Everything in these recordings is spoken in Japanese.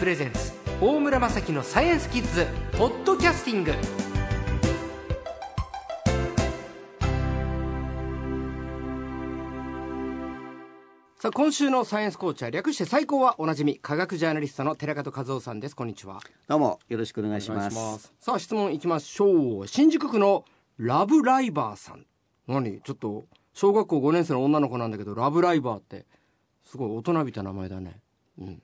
プレゼンツ大村雅樹のサイエンスキッズポッドキャスティング。さあ今週のサイエンスコーチャー略して最高はおなじみ科学ジャーナリストの寺門和夫さんです。こんにちは。どうもよろしくお願いします。お願いします。さあ質問いきましょう。新宿区のラブライバーさん。何？ちょっと小学校5年生の女の子なんだけどラブライバーってすごい大人びた名前だね。うん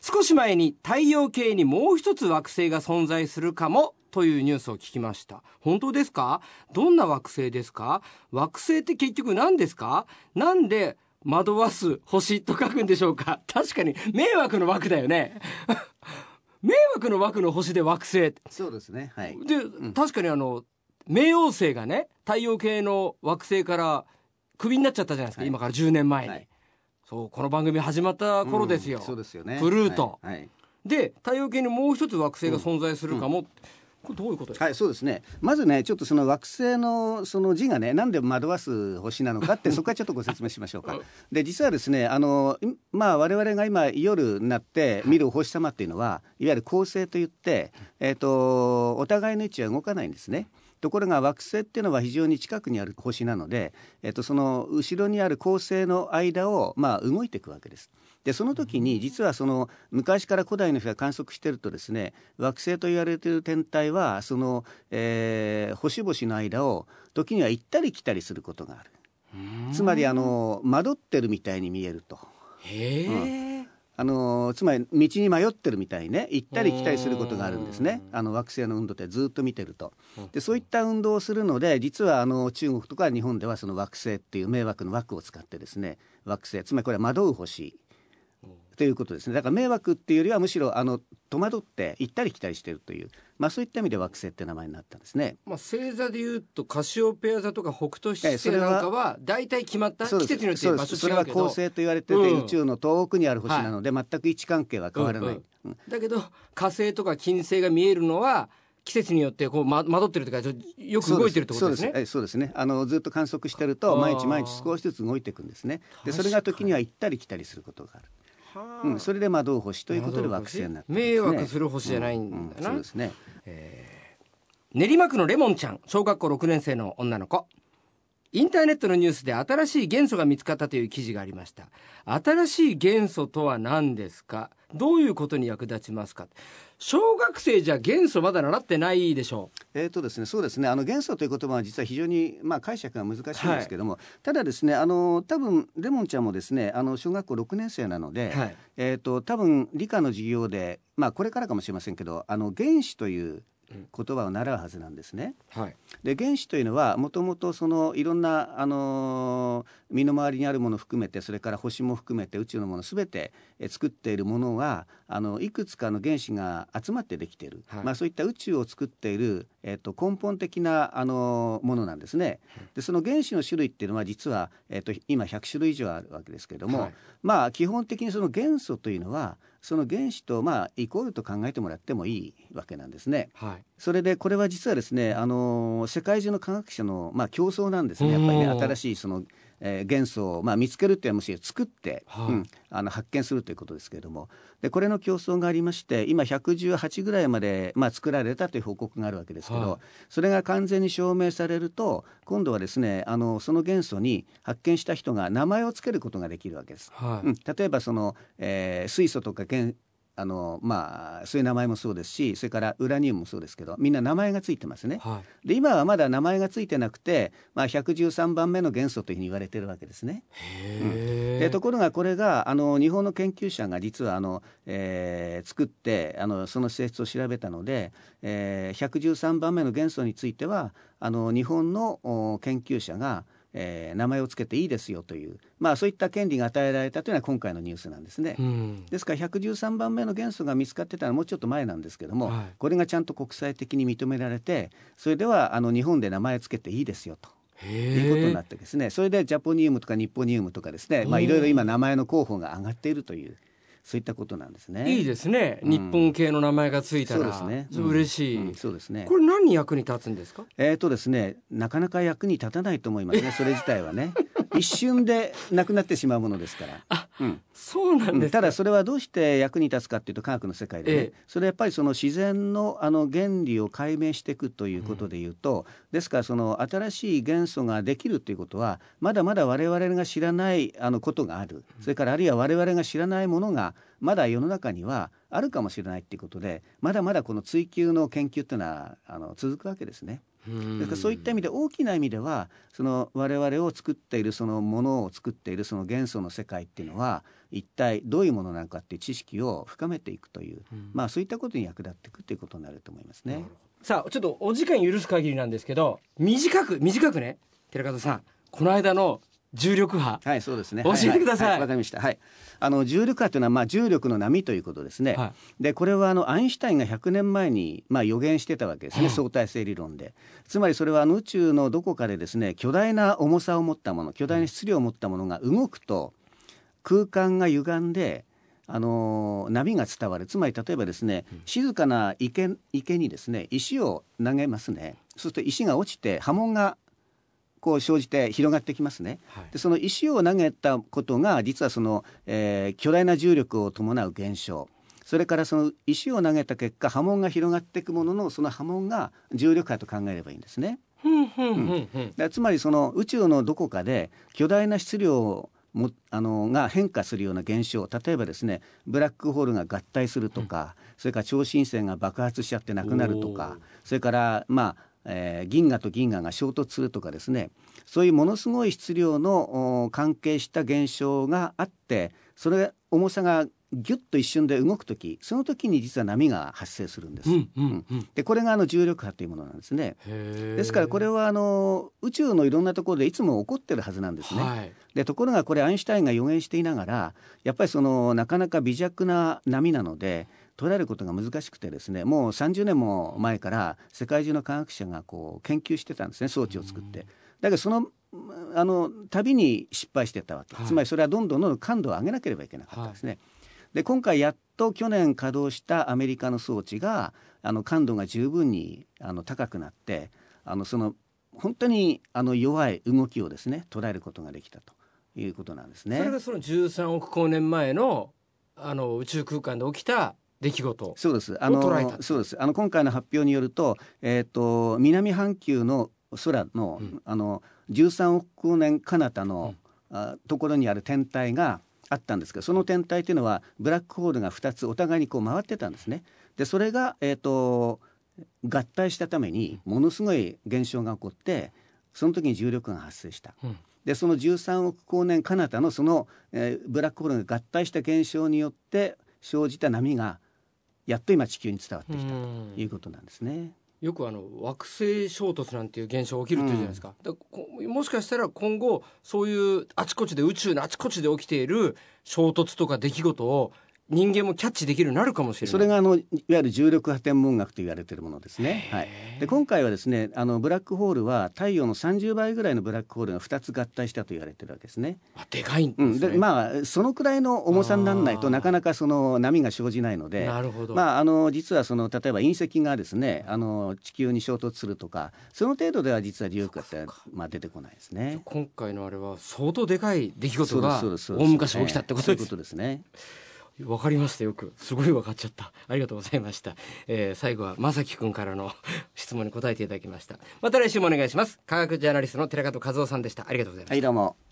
少し前に太陽系にもう一つ惑星が存在するかもというニュースを聞きました。本当ですか？どんな惑星ですか？惑星って結局何ですか？なんで惑わす星と書くんでしょうか？確かに迷惑の枠だよね。迷惑の枠の星で惑星。そうですね。はい。で、ん。確かにあの冥王星がね太陽系の惑星からクビになっちゃったじゃないですか、はい。今から10年前に、はいそうこの番組始まった頃ですよ、うんそうですよね。プルート。はい、はい。で太陽系にもう一つ惑星が存在するかも、これどういうことですか、はい、そうですね。まずね、ちょっとその惑星のその字がね、なんで惑わす星なのかって、そこはちょっとご説明しましょうか。で、実はですね、あの、いまあ、我々が今夜になって見るお星様っていうのは、いわゆる恒星といって、えっ、と、お互いの位置は動かないんですね。ところが惑星っていうのは非常に近くにある星なので、えっと、その後ろにある恒星の間を、まあ、動いていくわけです。でその時に実はその昔から古代の人が観測してるとですね惑星と言われている天体はその、えー星々の間を時には行ったり来たりすることがある。つまりあの惑ってるみたいに見えると。へえ、あのつまり道に迷ってるみたいにね。行ったり来たりすることがあるんですね。あの惑星の運動ってずっと見てると。でそういった運動をするので実はあの中国とか日本ではその惑星っていう迷惑の枠を使ってですね惑星つまりこれは惑う星ということですね。だから迷惑っていうよりはむしろあの戸惑って行ったり来たりしてるという、まあ、そういった意味で惑星って名前になったんですね。まあ、星座でいうとカシオペア座とか北斗七星なんかは大体決まった季節によって場そうです。それは恒星と言われてて、うん。宇宙の遠くにある星なので、全く位置関係は変わらない。うんうん。だけど火星とか金星が見えるのは季節によってこう、ま、惑ってるというかよく動いてるってことですね。そうです。ね。あのずっと観測してると毎日毎日少しずつ動いていくんですね。でそれが時には行ったり来たりすることがある。はあ。うん、それで惑う星ということで惑星になってるんです迷ね惑する星じゃないんだな、うんうんそうですね。練馬区のレモンちゃん小学校6年生の女の子インターネットのニュースで新しい元素が見つかったという記事がありました。新しい元素とは何ですか？どういうことに役立ちますか？小学生じゃ元素まだ習ってないでしょえーとですね、そうですね。あの元素という言葉は実は非常に、まあ、解釈が難しいんですけども、ただですねあの多分レモンちゃんもですねあの小学校6年生なので、はい。えー、と多分理科の授業で、まあ、これからかもしれませんけどあの原子という言葉を習うはずなんですね。うはいで原子というのはもともとそのいろんな、あのー身の回りにあるものを含めてそれから星も含めて宇宙のものすべてえー作っているものはあのいくつかの原子が集まってできている、はい。まあ、そういった宇宙を作っている、えー、と根本的な、あのーものなんですね。でその原子の種類っていうのは実は、えー、と今100種類以上あるわけですけれども、はい。まあ基本的にその元素というのはその原子とまあイコールと考えてもらってもいいわけなんですね。はい。それでこれは実はですね、あの世界中の科学者の、まあ、競争なんですね。やっぱりね新しいその、えー元素を、まあ、見つけるっていうのはむしろ作って、はい。うん、あの発見するということですけれども。でこれの競争がありまして今118ぐらいまで、まあ、作られたという報告があるわけですけど、はい。それが完全に証明されると今度はですねあのその元素に発見した人が名前を付けることができるわけです。はい、うん、例えばその、えー水素とか原あのまあそういう名前もそうですしそれからウラニウムもそうですけどみんな名前がついてますね。はいで今はまだ名前がついてなくて、まあ、113番目の元素というふうに言われてるわけですね。へでところがこれがあの日本の研究者が実はあの、えー作ってあのその性質を調べたので、えー113番目の元素についてはあの日本のお研究者が、えー名前を付けていいですよという、まあ、そういった権利が与えられたというのは今回のニュースなんですね。うんですから113番目の元素が見つかってたのはもうちょっと前なんですけども、はいこれがちゃんと国際的に認められてそれではあの日本で名前つけていいですよと。いうことになってですねそれでジャポニウムとかニッポニウムとかですねまあいろいろ今名前の候補が上がっているというそういったことなんですね。いいですね、うん日本系の名前がついたらそうですね。嬉しい、うんうんそうですね。これ何に役に立つんですか？えーとですね、なかなか役に立たないと思いますね、それ自体はね。一瞬でなくなってしまうものですから。あうん。そうなんです。かただそれはどうして役に立つかっていうと科学の世界でね、ええ。それはやっぱりその自然のあの原理を解明していくということでいうと、ですからその新しい元素ができるということはまだまだ我々が知らないあのことがある。それからあるいは我々が知らないものがまだ世の中にはあるかもしれないっていうことでまだまだこの追求の研究っていうのはあの続くわけですね。うん。だからそういった意味で大きな意味ではその我々を作っているそのものを作っているその元素の世界っていうのは一体どういうものなのかっていう知識を深めていくという、まあそういったことに役立っていくということになると思いますね。さあちょっとお時間許す限りなんですけど短く短くね寺門さん。この間の重力波はい、そうですね。教えてくださいははわ、かりました。はい。あの重力波というのはまあ重力の波ということですね。はで、これはあのアインシュタインが100年前にまあ予言してたわけですね。相対性理論で。つまりそれはあの宇宙のどこかでですね、巨大な重さを持ったもの、巨大な質量を持ったものが動くと空間が歪んで。あの波が伝わるつまり例えばですね静かな池池にですね石を投げますねそうすると石が落ちて波紋がこう生じて広がってきますね。はい。でその石を投げたことが実はその、えー巨大な重力を伴う現象。それからその石を投げた結果波紋が広がっていくもののその波紋が重力波と考えればいいんですね。つまりその宇宙のどこかで巨大な質量をもあのが変化するような現象例えばですねブラックホールが合体するとか、それから超新星が爆発しちゃってなくなるとかそれからまあ、えー銀河と銀河が衝突するとかですねそういうものすごい質量のお関係した現象があってそれ重さがギュッと一瞬で動く時その時に実は波が発生するんです。うんうんうんでこれがあの重力波というものなんですね。ですからこれはあの宇宙のいろんなところでいつも起こってるはずなんですね。はいでところがこれアインシュタインが予言していながらやっぱりそのなかなか微弱な波なので捉えることが難しくてですねもう30年も前から世界中の科学者がこう研究してたんですね装置を作って。だけどそのあの旅に失敗してたわけ、はいつまりそれはどんどんどんどん感度を上げなければいけなかったですね。で今回やっと去年稼働したアメリカの装置があの感度が十分にあの高くなってあのその本当にあの弱い動きをですね捉えることができたということなんですそれね。がその13億光年前のあの宇宙空間で起きた出来事そうです。あのそうです。あの今回の発表によると、えっ、と南半球の空の、うんあの13億光年彼方の、あところにある天体があったんですけど、その天体というのはブラックホールが2つお互いにこう回ってたんですね。でそれがえっ、と合体したためにものすごい現象が起こって、その時に重力が発生した。うんでその13億光年彼方のその、えーブラックホールが合体した現象によって生じた波がやっと今地球に伝わってきたうん。ということなんですね。よくあの惑星衝突なんていう現象が起きるっていうじゃないですか,、だからこもしかしたら今後そういうあちこちで宇宙のあちこちで起きている衝突とか出来事を人間もキャッチできるようになるかもしれないそれがあのいわゆる重力波天文学と言われているものですね。はい。で今回はですねあのブラックホールは太陽の30倍ぐらいのブラックホールが2つ合体したと言われてるわけですね。あでかいんですうん、ね、でまあそのくらいの重さにならないとなかなかその波が生じないので。なるほど、まあ、あの実はその例えば隕石がですねあの地球に衝突するとかその程度では実は重力波ってまあ出てこないですね。今回のあれは相当でかい出来事が大昔起きたってことですね。わかりましたよく。すごいわかっちゃった。ありがとうございました、えー、最後は正樹くんからの 質問に答えていただきました。また来週もお願いします。科学ジャーナリストの寺門和夫さんでした。ありがとうございました。はいどうも。